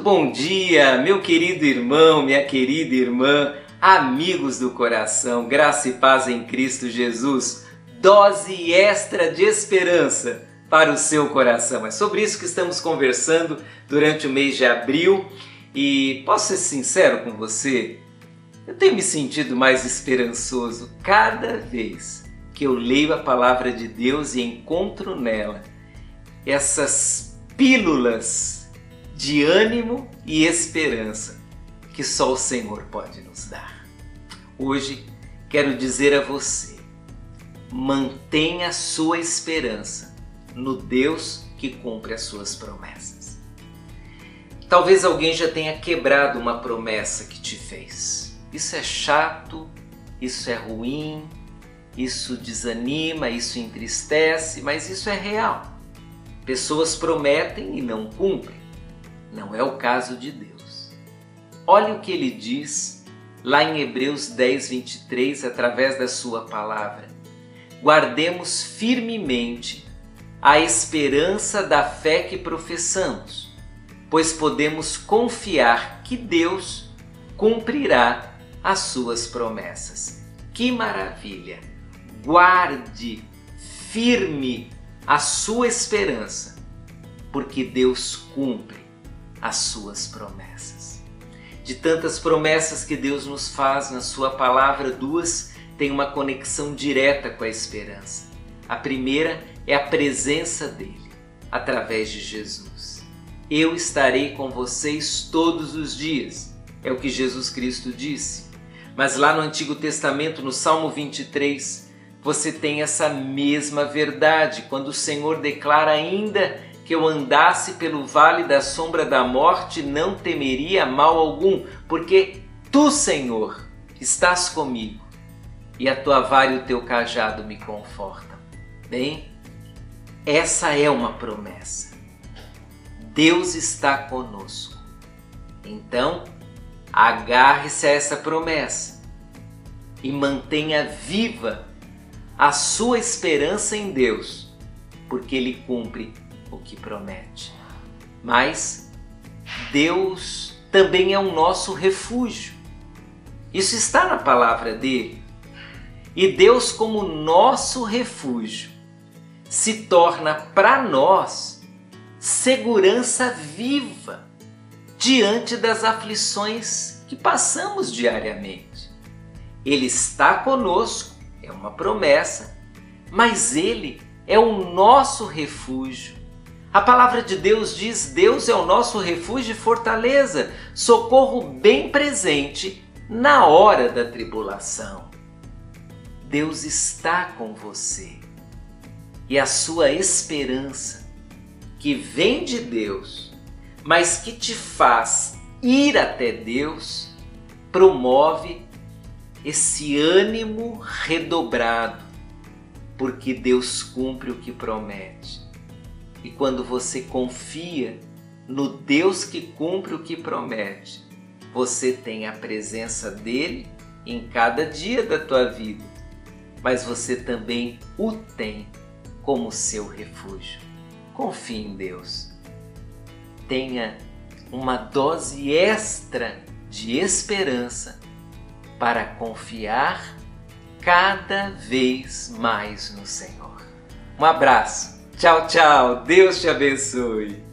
bom dia, meu querido irmão, minha querida irmã, amigos do coração, graça e paz em Cristo Jesus, dose extra de esperança para o seu coração. É sobre isso que estamos conversando durante o mês de abril e posso ser sincero com você? Eu tenho me sentido mais esperançoso cada vez que eu leio a palavra de Deus e encontro nela essas pílulas de ânimo e esperança que só o Senhor pode nos dar. Hoje quero dizer a você: mantenha sua esperança no Deus que cumpre as suas promessas. Talvez alguém já tenha quebrado uma promessa que te fez. Isso é chato, isso é ruim, isso desanima, isso entristece, mas isso é real. Pessoas prometem e não cumprem. Não é o caso de Deus. Olhe o que ele diz lá em Hebreus 10, 23, através da sua palavra. Guardemos firmemente a esperança da fé que professamos, pois podemos confiar que Deus cumprirá as suas promessas. Que maravilha! Guarde firme a sua esperança, porque Deus cumpre as suas promessas. De tantas promessas que Deus nos faz na Sua palavra, duas têm uma conexão direta com a esperança. A primeira é a presença dele, através de Jesus. Eu estarei com vocês todos os dias, é o que Jesus Cristo disse. Mas lá no Antigo Testamento, no Salmo 23, você tem essa mesma verdade, quando o Senhor declara ainda que eu andasse pelo vale da sombra da morte, não temeria mal algum, porque tu, Senhor, estás comigo, e a tua vara e o teu cajado me confortam. Bem, essa é uma promessa. Deus está conosco. Então, agarre-se a essa promessa e mantenha viva a sua esperança em Deus, porque Ele cumpre o que promete. Mas Deus também é o nosso refúgio. Isso está na palavra dele. E Deus, como nosso refúgio, se torna para nós segurança viva diante das aflições que passamos diariamente. Ele está conosco, é uma promessa, mas Ele é o nosso refúgio a palavra de Deus diz: Deus é o nosso refúgio e fortaleza, socorro bem presente na hora da tribulação. Deus está com você e a sua esperança, que vem de Deus, mas que te faz ir até Deus, promove esse ânimo redobrado, porque Deus cumpre o que promete. E quando você confia no Deus que cumpre o que promete, você tem a presença dele em cada dia da tua vida, mas você também o tem como seu refúgio. Confie em Deus. Tenha uma dose extra de esperança para confiar cada vez mais no Senhor. Um abraço Tchau, tchau. Deus te abençoe.